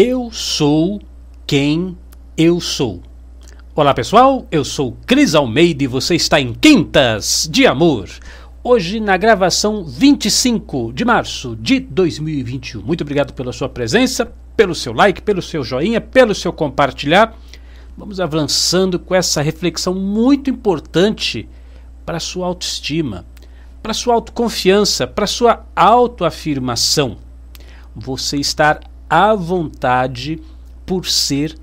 Eu sou quem eu sou. Olá pessoal, eu sou Cris Almeida e você está em Quintas de Amor. Hoje na gravação 25 de março de 2021. Muito obrigado pela sua presença, pelo seu like, pelo seu joinha, pelo seu compartilhar. Vamos avançando com essa reflexão muito importante para a sua autoestima, para a sua autoconfiança, para a sua autoafirmação. Você estar à vontade por ser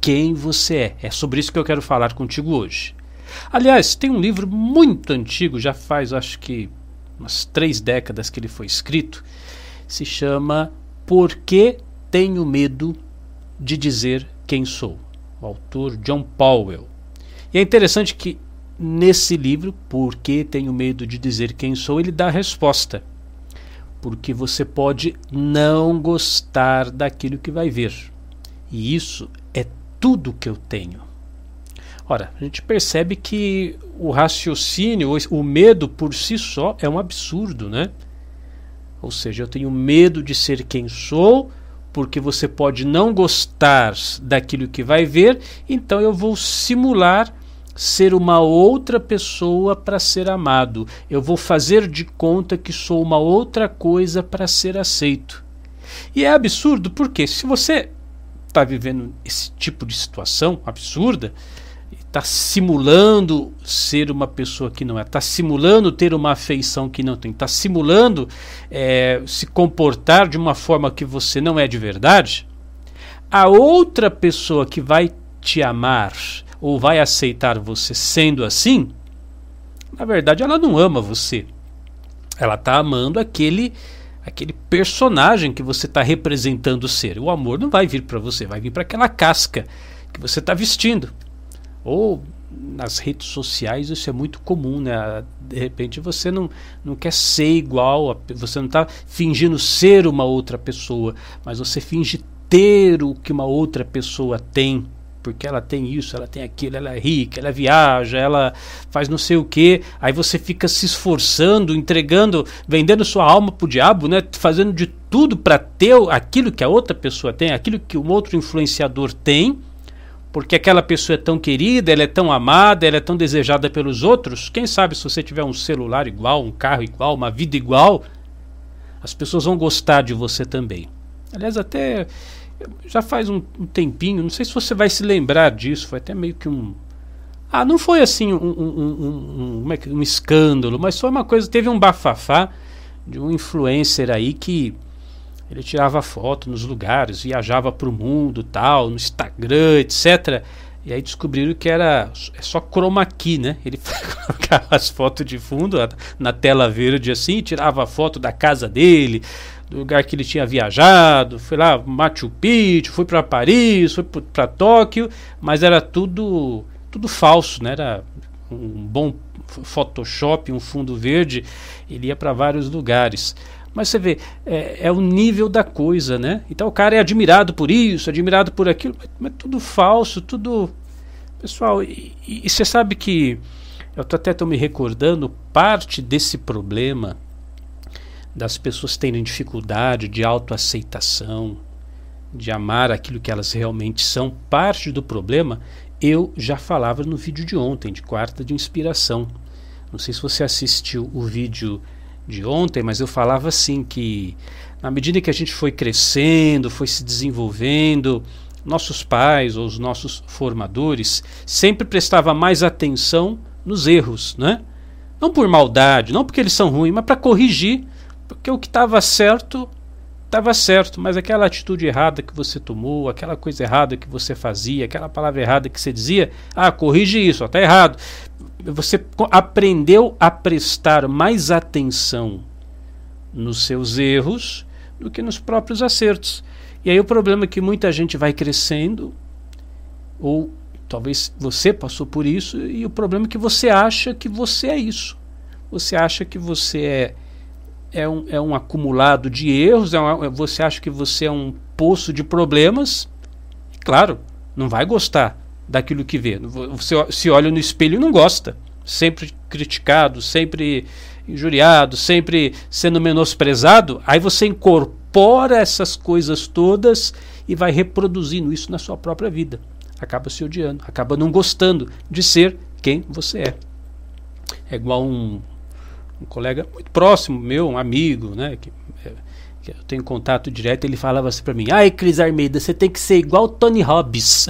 quem você é. É sobre isso que eu quero falar contigo hoje. Aliás, tem um livro muito antigo, já faz acho que umas três décadas que ele foi escrito, se chama Por que Tenho Medo de Dizer Quem Sou? O autor John Powell. E é interessante que nesse livro, Por que Tenho Medo de Dizer Quem Sou, ele dá a resposta porque você pode não gostar daquilo que vai ver. E isso é tudo que eu tenho. Ora, a gente percebe que o raciocínio, o medo por si só é um absurdo, né? Ou seja, eu tenho medo de ser quem sou, porque você pode não gostar daquilo que vai ver, então eu vou simular ser uma outra pessoa para ser amado. Eu vou fazer de conta que sou uma outra coisa para ser aceito. E é absurdo porque se você está vivendo esse tipo de situação absurda, está simulando ser uma pessoa que não é, está simulando ter uma afeição que não tem, está simulando é, se comportar de uma forma que você não é de verdade, a outra pessoa que vai te amar, ou vai aceitar você sendo assim, na verdade ela não ama você. Ela está amando aquele aquele personagem que você está representando ser. O amor não vai vir para você, vai vir para aquela casca que você está vestindo. Ou nas redes sociais isso é muito comum, né? De repente você não, não quer ser igual, a, você não está fingindo ser uma outra pessoa, mas você finge ter o que uma outra pessoa tem porque ela tem isso, ela tem aquilo, ela é rica, ela viaja, ela faz não sei o que. Aí você fica se esforçando, entregando, vendendo sua alma pro diabo, né? Fazendo de tudo para ter aquilo que a outra pessoa tem, aquilo que um outro influenciador tem, porque aquela pessoa é tão querida, ela é tão amada, ela é tão desejada pelos outros. Quem sabe se você tiver um celular igual, um carro igual, uma vida igual, as pessoas vão gostar de você também. Aliás, até já faz um, um, tempinho, não sei se você vai se lembrar disso, foi até meio que um. Ah, não foi assim um, um, um, é escândalo, mas foi uma coisa. Teve um bafafá de um influencer aí que ele tirava foto nos lugares, viajava para o mundo, tal, no Instagram, etc. E aí descobriram que era é só chroma key, né? Ele colocava as fotos de fundo na tela verde assim, tirava a foto da casa dele, do lugar que ele tinha viajado, foi lá Machu Picchu, foi para Paris, foi para Tóquio, mas era tudo tudo falso, né? Era um bom Photoshop, um fundo verde, ele ia para vários lugares. Mas você vê, é, é, o nível da coisa, né? Então o cara é admirado por isso, admirado por aquilo, mas, mas tudo falso, tudo. Pessoal, e, você sabe que eu tô até estou me recordando parte desse problema das pessoas terem dificuldade de autoaceitação, de amar aquilo que elas realmente são, parte do problema eu já falava no vídeo de ontem, de quarta de inspiração. Não sei se você assistiu o vídeo de ontem, mas eu falava assim que na medida que a gente foi crescendo, foi se desenvolvendo, nossos pais ou os nossos formadores sempre prestava mais atenção nos erros, né? Não por maldade, não porque eles são ruins, mas para corrigir porque o que estava certo, estava certo, mas aquela atitude errada que você tomou, aquela coisa errada que você fazia, aquela palavra errada que você dizia, ah, corrige isso, está errado. Você aprendeu a prestar mais atenção nos seus erros do que nos próprios acertos. E aí o problema é que muita gente vai crescendo, ou talvez você passou por isso, e o problema é que você acha que você é isso. Você acha que você é é um, é um acumulado de erros, é uma, você acha que você é um poço de problemas, claro, não vai gostar daquilo que vê. Você se olha no espelho e não gosta. Sempre criticado, sempre injuriado, sempre sendo menosprezado. Aí você incorpora essas coisas todas e vai reproduzindo isso na sua própria vida. Acaba se odiando, acaba não gostando de ser quem você é. É igual um, um colega muito próximo meu, um amigo, né? Que, é, que eu tenho contato direto, ele falava assim para mim: Ai, Cris Armeida, você tem que ser igual o Tony Robbins.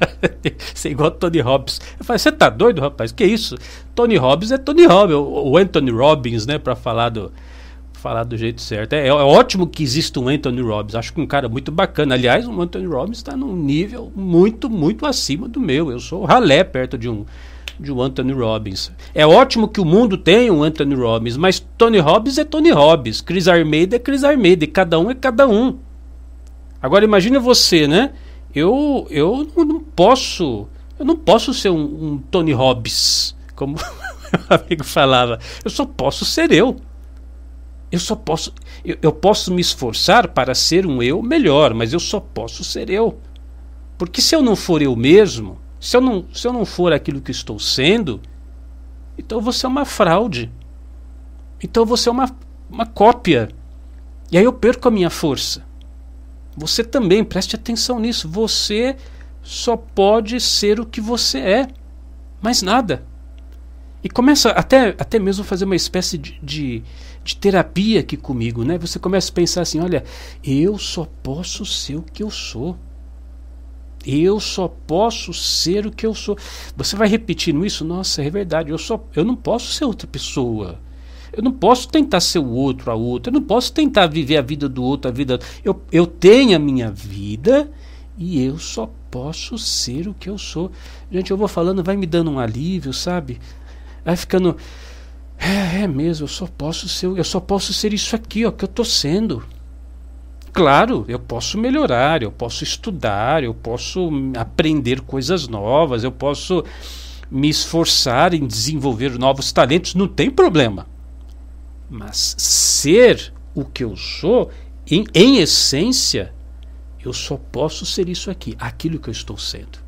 ser igual o Tony Robbins. Eu falei: Você tá doido, rapaz? Que isso? Tony Robbins é Tony Robbins, o Anthony Robbins, né? Para falar do falar do jeito certo. É, é, ótimo que exista um Anthony Robbins. Acho que um cara muito bacana. Aliás, o Anthony Robbins está num nível muito, muito acima do meu. Eu sou ralé perto de um de um Anthony Robbins. É ótimo que o mundo tenha um Anthony Robbins, mas Tony Robbins é Tony Robbins, Chris Armeida é Chris Armeida, e cada um é cada um. Agora imagine você, né? Eu eu não posso, eu não posso ser um, um Tony Robbins, como meu amigo falava. Eu só posso ser eu. Eu só posso, eu, eu posso me esforçar para ser um eu melhor, mas eu só posso ser eu. Porque se eu não for eu mesmo, se eu não, se eu não for aquilo que estou sendo, então você é uma fraude. Então você é uma, uma cópia. E aí eu perco a minha força. Você também, preste atenção nisso. Você só pode ser o que você é. Mais nada. E começa até, até mesmo a fazer uma espécie de, de, de, terapia aqui comigo, né? Você começa a pensar assim, olha, eu só posso ser o que eu sou. Eu só posso ser o que eu sou. Você vai repetindo isso? Nossa, é verdade. Eu, só, eu não posso ser outra pessoa. Eu não posso tentar ser o outro, a outra. Eu não posso tentar viver a vida do outro, a vida. Eu, eu tenho a minha vida e eu só posso ser o que eu sou. Gente, eu vou falando, vai me dando um alívio, sabe? Vai ficando. É, é mesmo, eu só posso ser, eu só posso ser isso aqui, ó, que eu tô sendo. Claro, eu posso melhorar, eu posso estudar, eu posso aprender coisas novas, eu posso me esforçar em desenvolver novos talentos, não tem problema. Mas ser o que eu sou, em, em essência, eu só posso ser isso aqui, aquilo que eu estou sendo.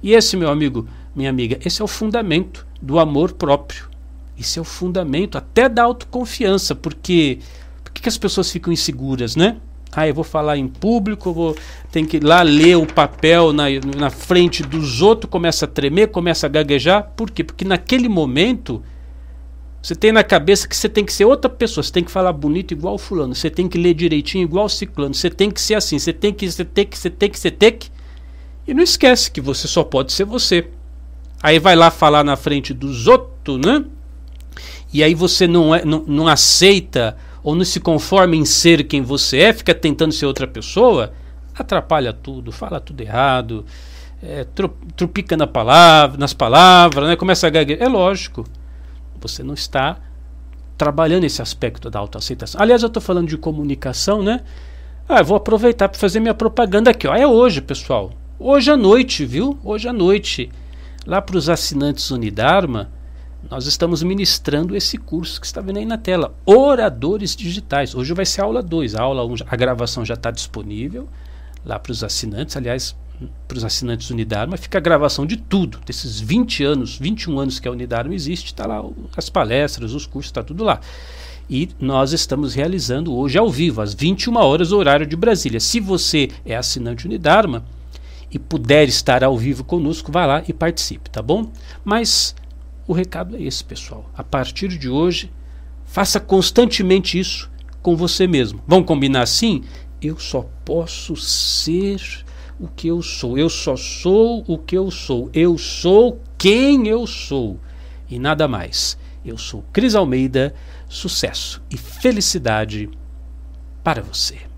E esse, meu amigo, minha amiga, esse é o fundamento do amor próprio. Esse é o fundamento até da autoconfiança, porque por que as pessoas ficam inseguras, né? Ah, eu vou falar em público, vou tem que ir lá ler o papel na, na frente dos outros, começa a tremer, começa a gaguejar. Por quê? Porque naquele momento você tem na cabeça que você tem que ser outra pessoa, você tem que falar bonito igual fulano, você tem que ler direitinho igual ciclano, você tem que ser assim, você tem que, você tem que, você tem que, você tem que. E não esquece que você só pode ser você. Aí vai lá falar na frente dos outros, né? E aí você não, é, não, não aceita ou não se conforma em ser quem você é, fica tentando ser outra pessoa, atrapalha tudo, fala tudo errado, é, trupica na palavra, nas palavras, né? começa a gaguejar. É lógico, você não está trabalhando esse aspecto da autoaceitação. Aliás, eu estou falando de comunicação, né? Ah, vou aproveitar para fazer minha propaganda aqui. Ó. É hoje, pessoal. Hoje à noite, viu? Hoje à noite. Lá para os assinantes Unidarma, nós estamos ministrando esse curso que está vendo aí na tela, Oradores Digitais. Hoje vai ser a aula 2, a aula 1, um, a gravação já está disponível lá para os assinantes, aliás, para os assinantes Unidarma, fica a gravação de tudo, desses 20 anos, 21 anos que a Unidarma existe, está lá as palestras, os cursos, está tudo lá. E nós estamos realizando hoje ao vivo, às 21 horas, horário de Brasília. Se você é assinante Unidarma e puder estar ao vivo conosco, vá lá e participe, tá bom? Mas o recado é esse, pessoal. A partir de hoje, faça constantemente isso com você mesmo. Vamos combinar assim? Eu só posso ser o que eu sou. Eu só sou o que eu sou. Eu sou quem eu sou. E nada mais. Eu sou Cris Almeida. Sucesso e felicidade para você.